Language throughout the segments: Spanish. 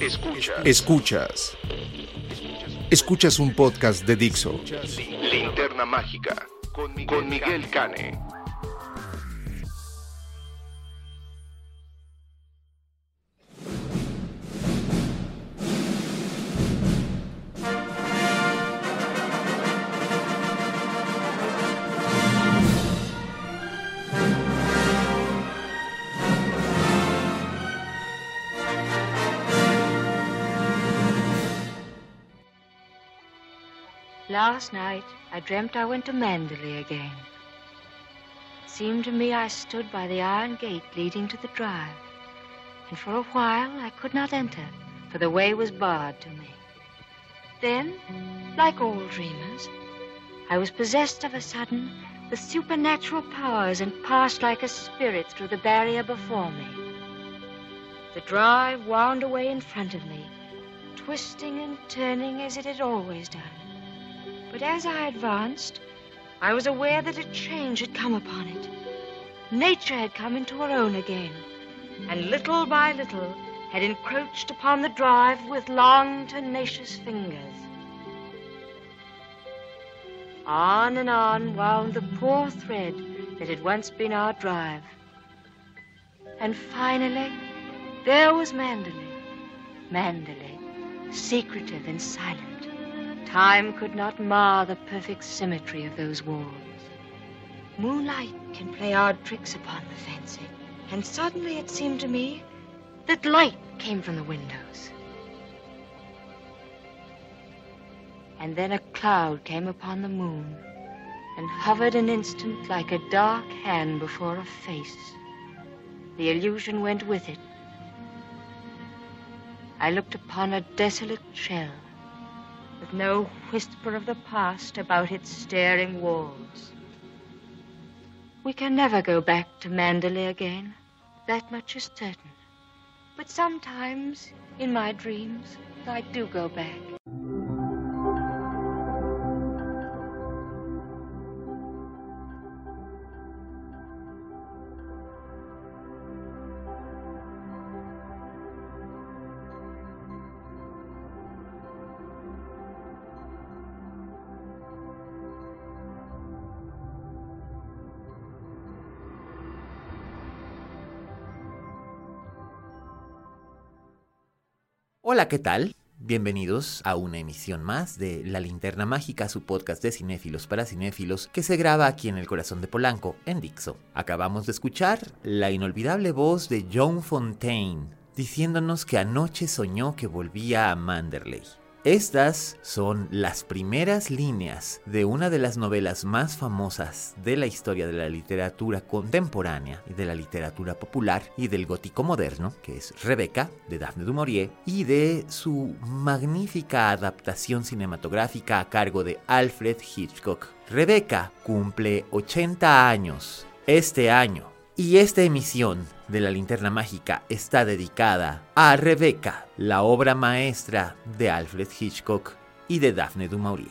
Escuchas. Escuchas. Escuchas un podcast de Dixo. Linterna Mágica. Con Miguel Cane. Last night, I dreamt I went to Manderley again. It seemed to me I stood by the iron gate leading to the drive, and for a while I could not enter, for the way was barred to me. Then, like all dreamers, I was possessed of a sudden with supernatural powers and passed like a spirit through the barrier before me. The drive wound away in front of me, twisting and turning as it had always done. But as I advanced, I was aware that a change had come upon it. Nature had come into her own again, and little by little had encroached upon the drive with long, tenacious fingers. On and on wound the poor thread that had once been our drive. And finally, there was Mandalay. Mandalay, secretive and silent. Time could not mar the perfect symmetry of those walls. Moonlight can play odd tricks upon the fancy, and suddenly it seemed to me that light came from the windows. And then a cloud came upon the moon and hovered an instant like a dark hand before a face. The illusion went with it. I looked upon a desolate shell with no whisper of the past about its staring walls. We can never go back to Mandalay again. That much is certain. But sometimes, in my dreams, I do go back. Hola, ¿qué tal? Bienvenidos a una emisión más de La Linterna Mágica, su podcast de cinéfilos para cinéfilos que se graba aquí en el corazón de Polanco, en Dixo. Acabamos de escuchar la inolvidable voz de Joan Fontaine diciéndonos que anoche soñó que volvía a Manderley. Estas son las primeras líneas de una de las novelas más famosas de la historia de la literatura contemporánea y de la literatura popular y del gótico moderno, que es Rebeca, de Daphne du Maurier, y de su magnífica adaptación cinematográfica a cargo de Alfred Hitchcock. Rebeca cumple 80 años este año y esta emisión de la linterna mágica está dedicada a Rebeca, la obra maestra de Alfred Hitchcock y de Daphne du Maurier.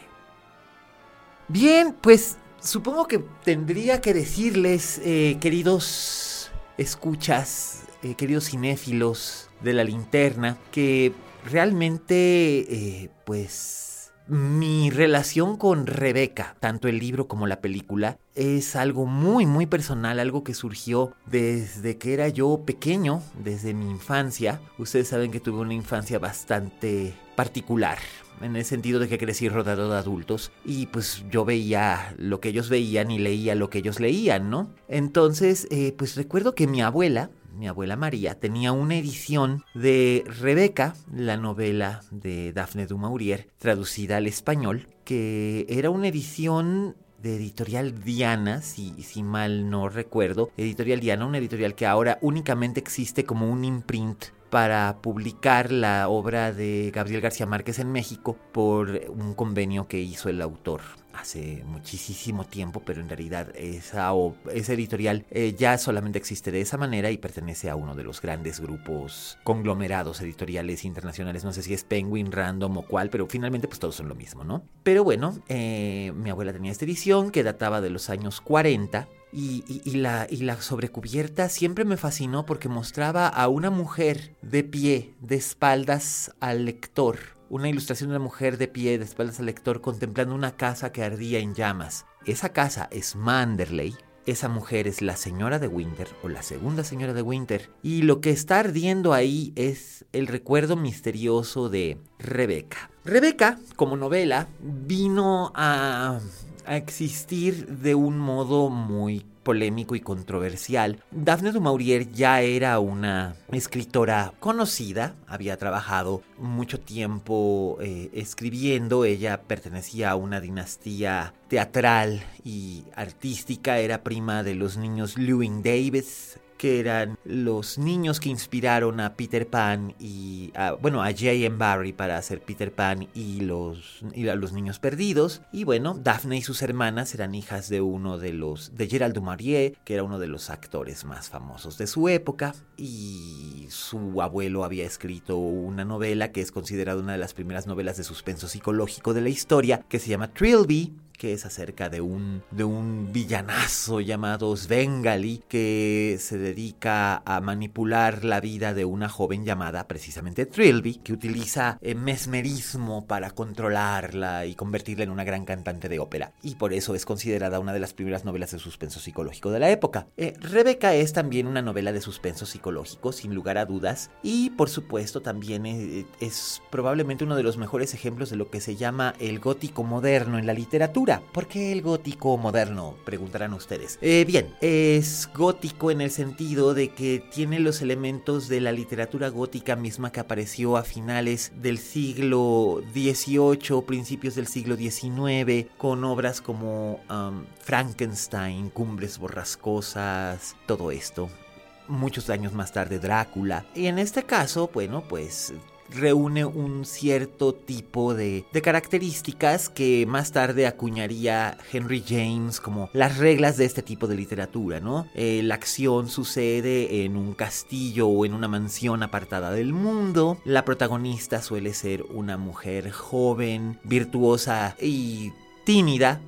Bien, pues supongo que tendría que decirles, eh, queridos escuchas, eh, queridos cinéfilos de la linterna, que realmente, eh, pues mi relación con Rebeca, tanto el libro como la película, es algo muy, muy personal, algo que surgió desde que era yo pequeño, desde mi infancia. Ustedes saben que tuve una infancia bastante particular, en el sentido de que crecí rodeado de adultos y pues yo veía lo que ellos veían y leía lo que ellos leían, ¿no? Entonces, eh, pues recuerdo que mi abuela, mi abuela María, tenía una edición de Rebeca, la novela de Daphne du Maurier, traducida al español, que era una edición de editorial Diana, si, si mal no recuerdo. Editorial Diana, una editorial que ahora únicamente existe como un imprint para publicar la obra de Gabriel García Márquez en México por un convenio que hizo el autor hace muchísimo tiempo, pero en realidad esa, esa editorial eh, ya solamente existe de esa manera y pertenece a uno de los grandes grupos conglomerados editoriales internacionales. No sé si es Penguin, Random o cuál, pero finalmente pues todos son lo mismo, ¿no? Pero bueno, eh, mi abuela tenía esta edición que databa de los años 40 y, la, y la sobrecubierta siempre me fascinó porque mostraba a una mujer de pie, de espaldas al lector. Una ilustración de una mujer de pie, de espaldas al lector, contemplando una casa que ardía en llamas. Esa casa es Manderley. Esa mujer es la señora de Winter o la segunda señora de Winter. Y lo que está ardiendo ahí es el recuerdo misterioso de Rebeca. Rebeca, como novela, vino a a existir de un modo muy polémico y controversial. Daphne du Maurier ya era una escritora conocida, había trabajado mucho tiempo eh, escribiendo, ella pertenecía a una dinastía teatral y artística, era prima de los niños Lewin Davis, que eran los niños que inspiraron a Peter Pan y a, bueno a J.M. Barry para hacer Peter Pan y los y a los niños perdidos. Y bueno Daphne y sus hermanas eran hijas de uno de los de Gerald Dumaurier que era uno de los actores más famosos de su época. Y su abuelo había escrito una novela que es considerada una de las primeras novelas de suspenso psicológico de la historia que se llama Trilby que es acerca de un, de un villanazo llamado Svengali que se dedica a manipular la vida de una joven llamada precisamente Trilby, que utiliza eh, mesmerismo para controlarla y convertirla en una gran cantante de ópera. Y por eso es considerada una de las primeras novelas de suspenso psicológico de la época. Eh, Rebeca es también una novela de suspenso psicológico, sin lugar a dudas, y por supuesto también es, es probablemente uno de los mejores ejemplos de lo que se llama el gótico moderno en la literatura ¿Por qué el gótico moderno? Preguntarán ustedes. Eh, bien, es gótico en el sentido de que tiene los elementos de la literatura gótica misma que apareció a finales del siglo XVIII, principios del siglo XIX, con obras como um, Frankenstein, Cumbres Borrascosas, todo esto muchos años más tarde Drácula. Y en este caso, bueno, pues reúne un cierto tipo de, características que más tarde acuñaría Henry James como las reglas de este tipo de literatura, ¿no? Eh, la acción sucede en un castillo o en una mansión apartada del mundo. La protagonista suele ser una mujer joven, virtuosa y tímida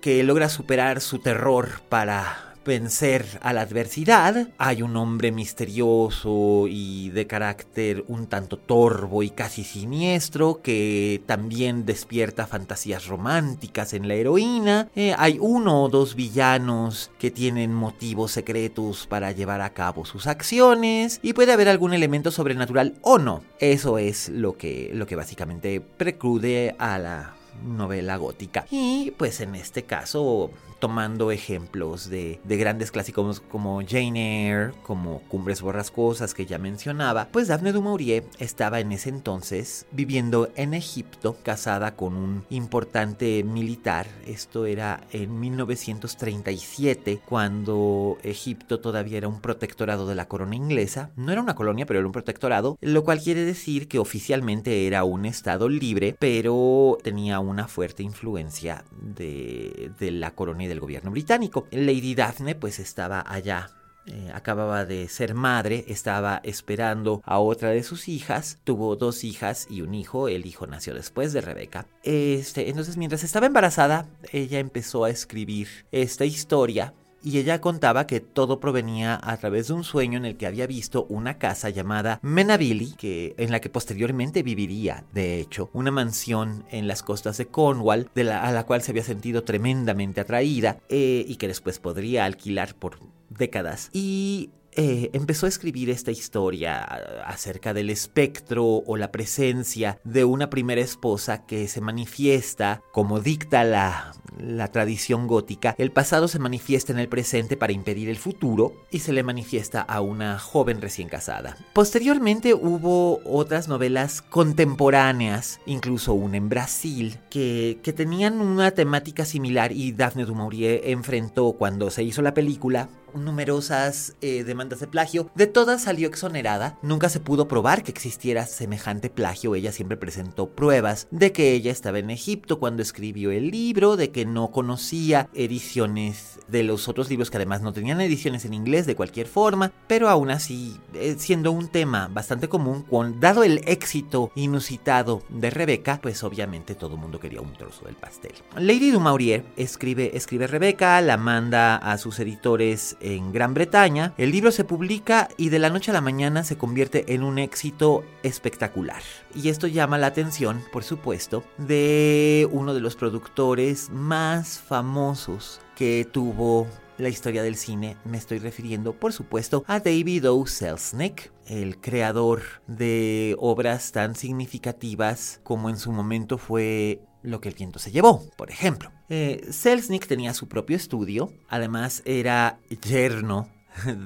que logra superar su terror para vencer a la adversidad. Hay un hombre misterioso y de carácter un tanto torvo y casi siniestro que también despierta fantasías románticas en la heroína. Eh, hay uno o dos villanos que tienen motivos secretos para llevar a cabo sus acciones y puede haber algún elemento sobrenatural o no. Eso es lo que, lo que básicamente preclude a la novela gótica. Y pues en este caso tomando ejemplos de, grandes clásicos como Jane Eyre, como Cumbres Borrascosas que ya mencionaba, pues Daphne du Maurier estaba en ese entonces viviendo en Egipto, casada con un importante militar. Esto era en 1937, cuando Egipto todavía era un protectorado de la corona inglesa. No era una colonia, pero era un protectorado, lo cual quiere decir que oficialmente era un estado libre, pero tenía una fuerte influencia de, de la corona y de del gobierno británico. Lady Daphne pues estaba allá eh, acababa de ser madre, estaba esperando a otra de sus hijas, tuvo dos hijas y un hijo, el hijo nació después de Rebeca. Este, entonces mientras estaba embarazada, ella empezó a escribir esta historia y ella contaba que todo provenía a través de un sueño en el que había visto una casa llamada Menabili, que, en la que posteriormente viviría, de hecho, una mansión en las costas de Cornwall, de la, a la cual se había sentido tremendamente atraída eh, y que después podría alquilar por décadas. Y eh, empezó a escribir esta historia acerca del espectro o la presencia de una primera esposa que se manifiesta, como dicta la, la tradición gótica, el pasado se manifiesta en el presente para impedir el futuro y se le manifiesta a una joven recién casada. Posteriormente hubo otras novelas contemporáneas, incluso una en Brasil, que, que tenían una temática similar y Daphne du Maurier enfrentó cuando se hizo la película numerosas eh, demandas de plagio. De todas salió exonerada. Nunca se pudo probar que existiera semejante plagio. Ella siempre presentó pruebas de que ella estaba en Egipto cuando escribió el libro, de que no conocía ediciones de los otros libros que además no tenían ediciones en inglés de cualquier forma, pero aún así, eh, siendo un tema bastante común, dado el éxito inusitado de Rebeca, pues obviamente todo el mundo quería un trozo del pastel. Lady du Maurier escribe, escribe Rebeca, la manda a sus editores en Gran Bretaña, el libro se publica y de la noche a la mañana se convierte en un éxito espectacular. Y esto llama la atención, por supuesto, de uno de los productores más famosos que tuvo la historia del cine, me estoy refiriendo por supuesto a David O. Selznick, el creador de obras tan significativas como en su momento fue Lo que el viento se llevó, por ejemplo. Eh, Selznick tenía su propio estudio, además era yerno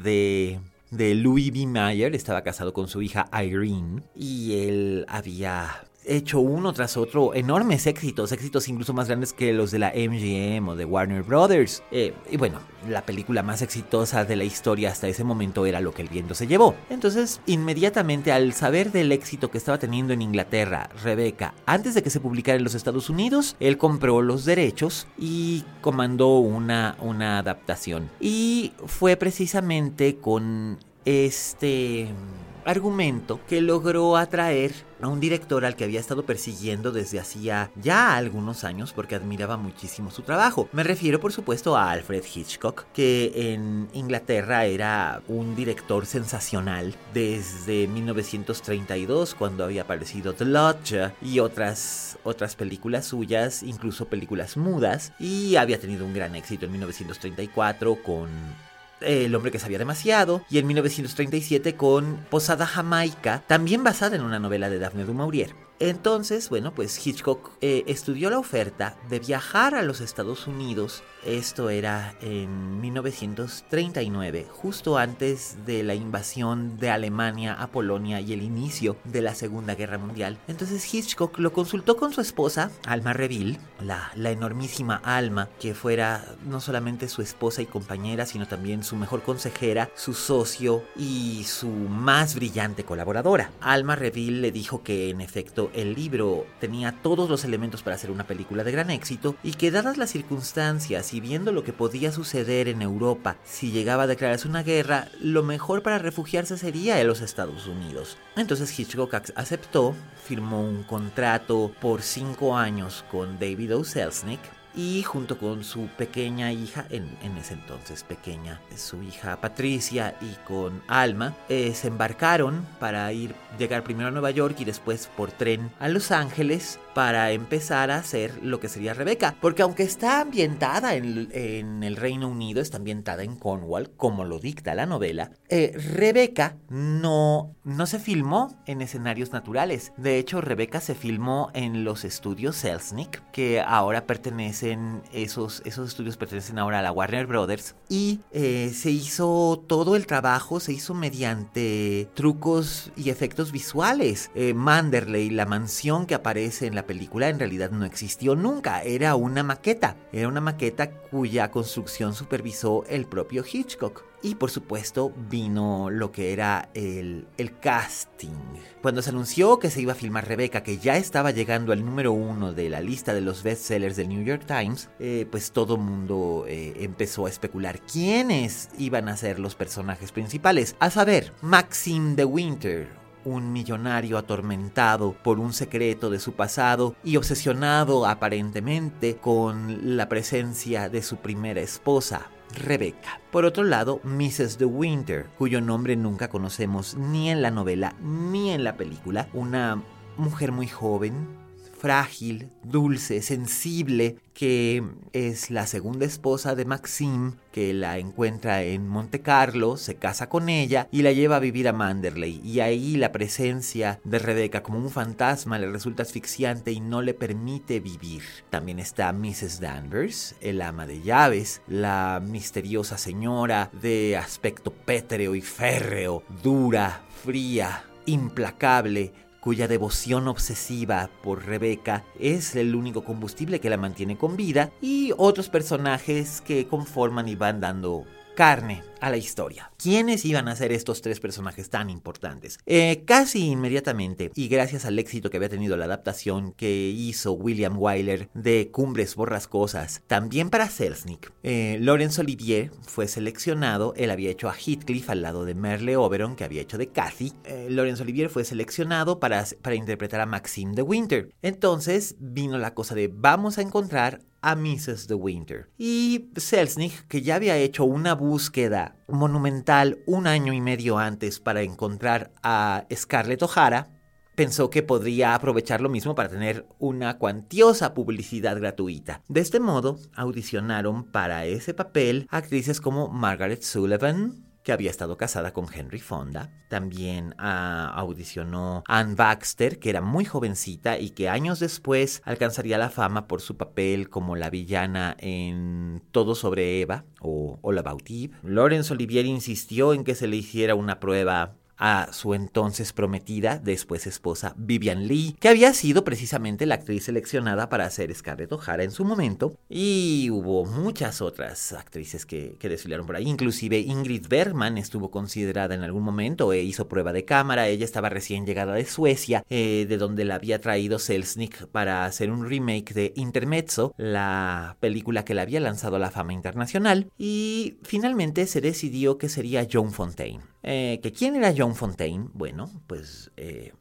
de de Louis B. Mayer, estaba casado con su hija Irene y él había hecho uno tras otro enormes éxitos, éxitos incluso más grandes que los de la MGM o de Warner Brothers. Eh, y bueno, la película más exitosa de la historia hasta ese momento era Lo que el viento se llevó. Entonces, inmediatamente al saber del éxito que estaba teniendo en Inglaterra, Rebecca, antes de que se publicara en los Estados Unidos, él compró los derechos y comandó una, una adaptación. Y fue precisamente con este argumento que logró atraer a un director al que había estado persiguiendo desde hacía ya algunos años porque admiraba muchísimo su trabajo. Me refiero por supuesto a Alfred Hitchcock, que en Inglaterra era un director sensacional desde 1932 cuando había aparecido The Lodge y otras, otras películas suyas, incluso películas mudas, y había tenido un gran éxito en 1934 con el hombre que sabía demasiado, y en 1937 con Posada Jamaica, también basada en una novela de Daphne du Maurier. Entonces, bueno, pues Hitchcock eh, estudió la oferta de viajar a los Estados Unidos. Esto era en 1939, justo antes de la invasión de Alemania a Polonia y el inicio de la Segunda Guerra Mundial. Entonces Hitchcock lo consultó con su esposa, Alma Reville, la, la enormísima Alma, que fuera no solamente su esposa y compañera, sino también su mejor consejera, su socio y su más brillante colaboradora. Alma Reville le dijo que en efecto el libro tenía todos los elementos para hacer una película de gran éxito y que dadas las circunstancias y viendo lo que podía suceder en Europa si llegaba a declararse una guerra, lo mejor para refugiarse sería en los Estados Unidos. Entonces Hitchcock aceptó, firmó un contrato por cinco años con David O. Selznick y junto con su pequeña hija, en, ese entonces pequeña, su hija Patricia y con Alma, eh, se embarcaron para ir, llegar primero a Nueva York y después por tren a Los Ángeles para empezar a hacer lo que sería Rebeca. Porque aunque está ambientada en, el Reino Unido, está ambientada en Cornwall, como lo dicta la novela, eh, Rebeca no, no se filmó en escenarios naturales. De hecho, Rebeca se filmó en los estudios Selznick, que ahora pertenecen, esos, esos estudios pertenecen ahora a la Warner Brothers. Y eh, se hizo todo el trabajo, se hizo mediante trucos y efectos visuales. Eh, Manderley, la mansión que aparece en la película en realidad no existió nunca, era una maqueta, era una maqueta cuya construcción supervisó el propio Hitchcock. Y por supuesto vino lo que era el, el, casting. Cuando se anunció que se iba a filmar Rebecca, que ya estaba llegando al número uno de la lista de los bestsellers del New York Times, eh, pues todo mundo eh, empezó a especular quiénes iban a ser los personajes principales. A saber, Maxine de Winter, un millonario atormentado por un secreto de su pasado y obsesionado aparentemente con la presencia de su primera esposa, Rebecca. Por otro lado, Mrs. De Winter, cuyo nombre nunca conocemos ni en la novela ni en la película, una mujer muy joven, frágil, dulce, sensible, que es la segunda esposa de Maxime, que la encuentra en Monte Carlo, se casa con ella y la lleva a vivir a Manderley. Y ahí la presencia de Rebecca como un fantasma le resulta asfixiante y no le permite vivir. También está Mrs. Danvers, el ama de llaves, la misteriosa señora de aspecto pétreo y férreo, dura, fría, implacable, cuya devoción obsesiva por Rebeca es el único combustible que la mantiene con vida, y otros personajes que conforman y van dando carne a la historia. ¿Quiénes iban a ser estos tres personajes tan importantes? Eh, casi inmediatamente, y gracias al éxito que había tenido la adaptación que hizo William Wyler de Cumbres Borrascosas, también para Selznick, eh, Laurence Olivier fue seleccionado, él había hecho a Heathcliff al lado de Merle Oberon, que había hecho de Cathy, eh, Laurence Olivier fue seleccionado para, para interpretar a Maxime de Winter. Entonces vino la cosa de vamos a encontrar a Mrs. de Winter. Y Selznick, que ya había hecho una búsqueda monumental un año y medio antes para encontrar a Scarlett O'Hara, pensó que podría aprovechar lo mismo para tener una cuantiosa publicidad gratuita. De este modo, audicionaron para ese papel actrices como Margaret Sullivan, que había estado casada con Henry Fonda. También ah, audicionó Anne Baxter, que era muy jovencita y que años después alcanzaría la fama por su papel como la villana en Todo sobre Eva o All About Eve. Laurence Olivier insistió en que se le hiciera una prueba a su entonces prometida, después esposa Vivian Lee, que había sido precisamente la actriz seleccionada para hacer Scarlett O'Hara en su momento, y hubo muchas otras actrices que, desfilaron por ahí, inclusive Ingrid Bergman estuvo considerada en algún momento, e hizo prueba de cámara, ella estaba recién llegada de Suecia, eh, de donde la había traído Selznick para hacer un remake de Intermezzo, la película que la había lanzado a la fama internacional, y finalmente se decidió que sería Joan Fontaine. Eh, ¿que ¿Quién era Joan Fontaine? Bueno, pues eh,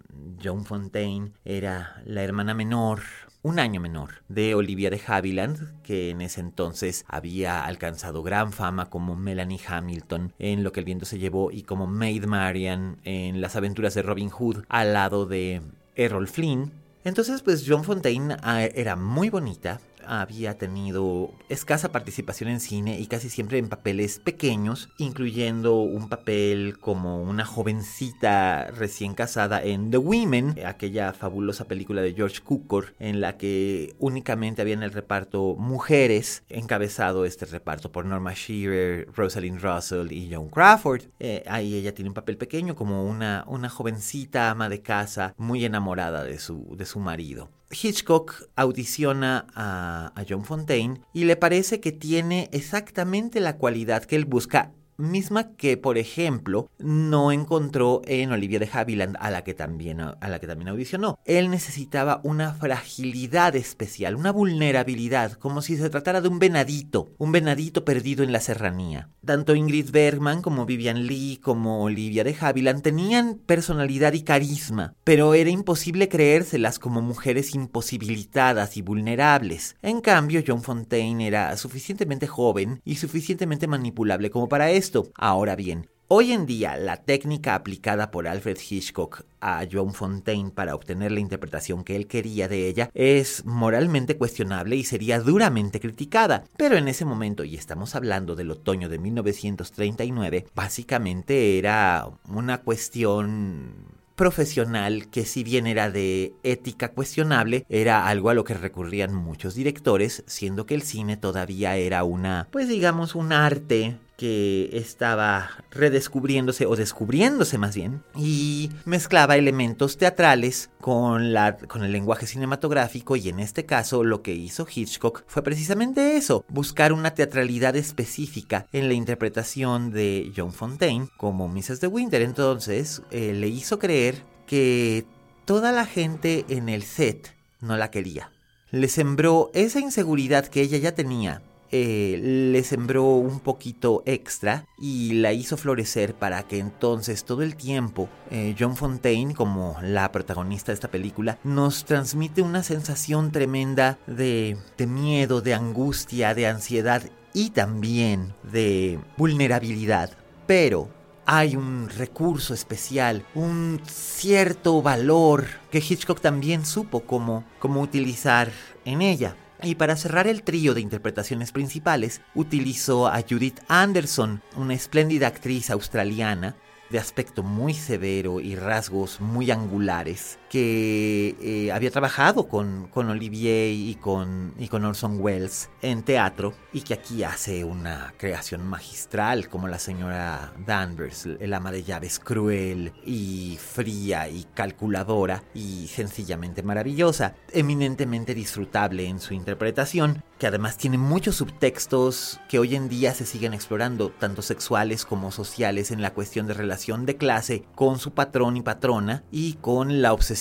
Joan Fontaine era la hermana menor un año menor de Olivia de Havilland, que en ese entonces había alcanzado gran fama como Melanie Hamilton en Lo que el viento se llevó y como Maid Marian en Las aventuras de Robin Hood al lado de Errol Flynn. Entonces, pues Joan Fontaine ah, era muy bonita, había tenido escasa participación en cine y casi siempre en papeles pequeños, incluyendo un papel como una jovencita recién casada en The Women, aquella fabulosa película de George Cukor, en la que únicamente había en el reparto mujeres, encabezado este reparto por Norma Shearer, Rosalind Russell y Joan Crawford. Eh, ahí ella tiene un papel pequeño como una, una jovencita ama de casa muy enamorada de su, de su marido. Hitchcock audiciona a, John Fontaine y le parece que tiene exactamente la cualidad que él busca misma que, por ejemplo, no encontró en Olivia de Havilland, a la que también, a la que también audicionó. Él necesitaba una fragilidad especial, una vulnerabilidad, como si se tratara de un venadito, un venadito perdido en la serranía. Tanto Ingrid Bergman como Vivian Lee como Olivia de Havilland tenían personalidad y carisma, pero era imposible creérselas como mujeres imposibilitadas y vulnerables. En cambio, John Fontaine era suficientemente joven y suficientemente manipulable como para eso Ahora bien, Hoy en día, la técnica aplicada por Alfred Hitchcock a Joan Fontaine para obtener la interpretación que él quería de ella es moralmente cuestionable y sería duramente criticada. Pero en ese momento, y estamos hablando del otoño de 1939, básicamente era una cuestión profesional que si bien era de ética cuestionable, era algo a lo que recurrían muchos directores, siendo que el cine todavía era una, pues digamos, un arte que estaba redescubriéndose o descubriéndose más bien y mezclaba elementos teatrales con, la, con el lenguaje cinematográfico y en este caso lo que hizo Hitchcock fue precisamente eso, buscar una teatralidad específica en la interpretación de John Fontaine como Mrs. de Winter. Entonces eh, le hizo creer que toda la gente en el set no la quería. Le sembró esa inseguridad que ella ya tenía eh, le sembró un poquito extra y la hizo florecer para que entonces todo el tiempo eh, John Fontaine, como la protagonista de esta película, nos transmite una sensación tremenda de, de miedo, de angustia, de ansiedad y también de vulnerabilidad. Pero hay un recurso especial, un cierto valor que Hitchcock también supo cómo, cómo utilizar en ella. Y para cerrar el trío de interpretaciones principales, utilizó a Judith Anderson, una espléndida actriz australiana, de aspecto muy severo y rasgos muy angulares, que eh, había trabajado con, con Olivier y con, y con Orson Welles en teatro y que aquí hace una creación magistral como la señora Danvers, el ama de llaves cruel y fría y calculadora y sencillamente maravillosa, eminentemente disfrutable en su interpretación, que además tiene muchos subtextos que hoy en día se siguen explorando, tanto sexuales como sociales, en la cuestión de relación de clase con su patrón y patrona y con la obsesión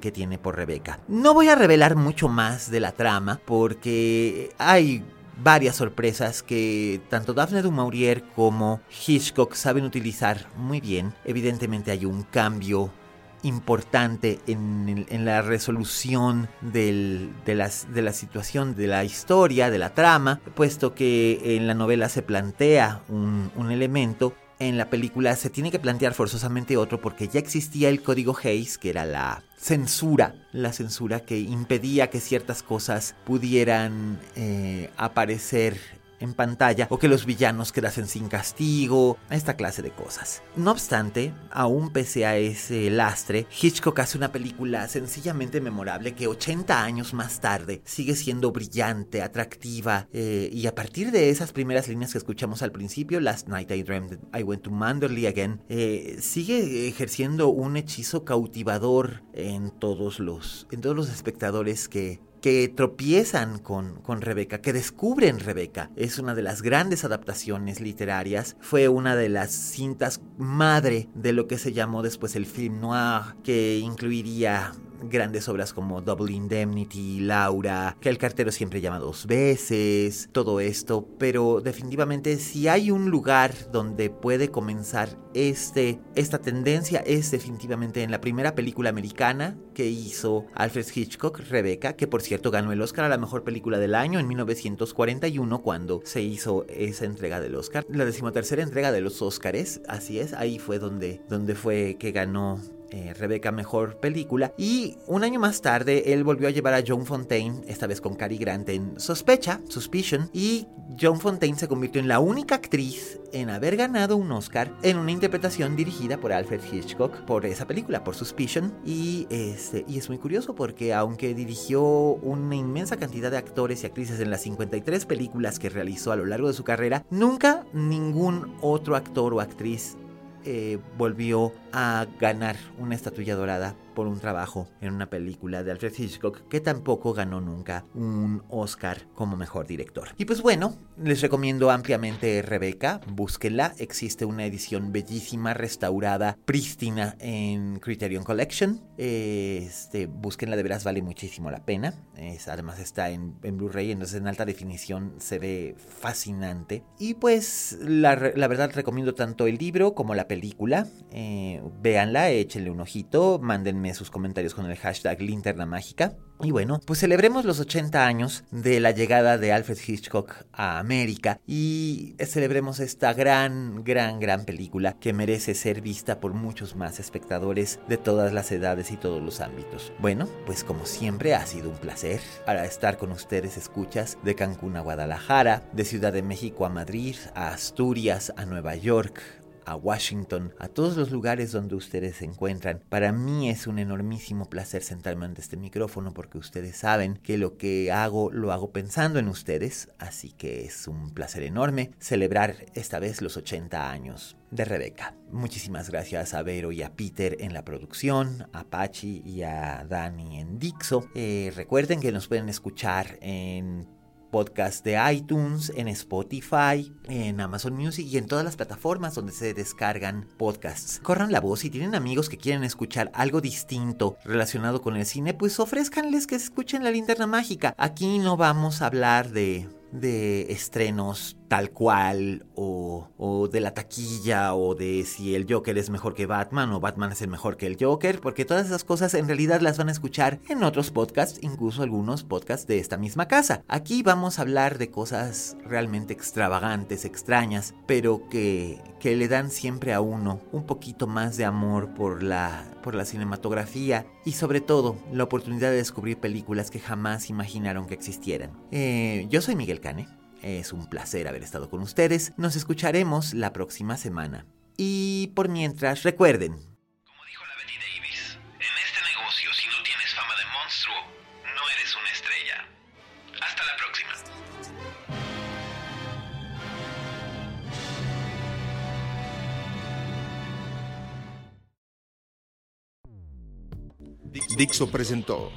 que tiene por Rebeca. No voy a revelar mucho más de la trama porque hay varias sorpresas que tanto Daphne du Maurier como Hitchcock saben utilizar muy bien. Evidentemente hay un cambio importante en, la resolución de, la situación de la historia, de la trama, puesto que en la novela se plantea un, un elemento en la película se tiene que plantear forzosamente otro porque ya existía el código Hayes, que era la censura, la censura que impedía que ciertas cosas pudieran eh, aparecer en pantalla o que los villanos quedasen sin castigo, esta clase de cosas. No obstante, aún pese a ese lastre, Hitchcock hace una película sencillamente memorable que 80 años más tarde sigue siendo brillante, atractiva eh, y a partir de esas primeras líneas que escuchamos al principio, Last Night I Dreamed I Went to Manderley Again, eh, sigue ejerciendo un hechizo cautivador en todos los, en todos los espectadores que, que tropiezan con, con Rebeca, que descubren Rebeca. Es una de las grandes adaptaciones literarias, fue una de las cintas madre de lo que se llamó después el film noir, que incluiría grandes obras como Double Indemnity, Laura, que el cartero siempre llama dos veces, todo esto, pero definitivamente si hay un lugar donde puede comenzar este, esta tendencia es definitivamente en la primera película americana que hizo Alfred Hitchcock, Rebecca, que por cierto ganó el Oscar a la mejor película del año en 1941 cuando se hizo esa entrega del Oscar, la decimotercera entrega de los Oscars, así es, ahí fue donde, donde fue que ganó eh, Rebeca Mejor Película. Y un año más tarde, él volvió a llevar a Joan Fontaine, esta vez con Cary Grant en Sospecha, Suspicion. Y Joan Fontaine se convirtió en la única actriz en haber ganado un Oscar en una interpretación dirigida por Alfred Hitchcock por esa película, por Suspicion. Y, este, y es muy curioso porque aunque dirigió una inmensa cantidad de actores y actrices en las 53 películas que realizó a lo largo de su carrera, nunca ningún otro actor o actriz eh, volvió a ganar una estatuilla dorada por un trabajo en una película de Alfred Hitchcock que tampoco ganó nunca un Oscar como mejor director. Y pues bueno, les recomiendo ampliamente Rebeca, búsquenla, existe una edición bellísima, restaurada, prístina en Criterion Collection, este, búsquenla, de veras vale muchísimo la pena, además está en, Blu-ray, entonces en alta definición se ve fascinante. Y pues la, verdad recomiendo tanto el libro como la película, eh, véanla, échenle un ojito, mándenme sus comentarios con el hashtag linterna mágica. Y bueno, pues celebremos los 80 años de la llegada de Alfred Hitchcock a América y celebremos esta gran, gran, gran película que merece ser vista por muchos más espectadores de todas las edades y todos los ámbitos. Bueno, pues como siempre ha sido un placer para estar con ustedes escuchas de Cancún a Guadalajara, de Ciudad de México a Madrid, a Asturias, a Nueva York, a Washington, a todos los lugares donde ustedes se encuentran. Para mí es un enormísimo placer sentarme ante este micrófono porque ustedes saben que lo que hago lo hago pensando en ustedes, así que es un placer enorme celebrar esta vez los 80 años de Rebeca. Muchísimas gracias a Vero y a Peter en la producción, a Pachi y a Dani en Dixo. Eh, recuerden que nos pueden escuchar en podcast de iTunes, en Spotify, en Amazon Music y en todas las plataformas donde se descargan podcasts. Corran la voz si tienen amigos que quieren escuchar algo distinto relacionado con el cine, pues ofrezcanles que escuchen la linterna mágica. Aquí no vamos a hablar de, de estrenos tal cual o, o, de la taquilla o de si el Joker es mejor que Batman o Batman es el mejor que el Joker, porque todas esas cosas en realidad las van a escuchar en otros podcasts, incluso algunos podcasts de esta misma casa. Aquí vamos a hablar de cosas realmente extravagantes, extrañas, pero que, que le dan siempre a uno un poquito más de amor por la, por la cinematografía y sobre todo la oportunidad de descubrir películas que jamás imaginaron que existieran. Eh, yo soy Miguel Cane. Es un placer haber estado con ustedes. Nos escucharemos la próxima semana. Y por mientras, recuerden. Como dijo la Betty Davis, en este negocio, si no tienes fama de monstruo, no eres una estrella. Hasta la próxima. Dixo presentó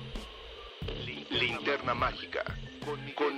Linterna Mágica con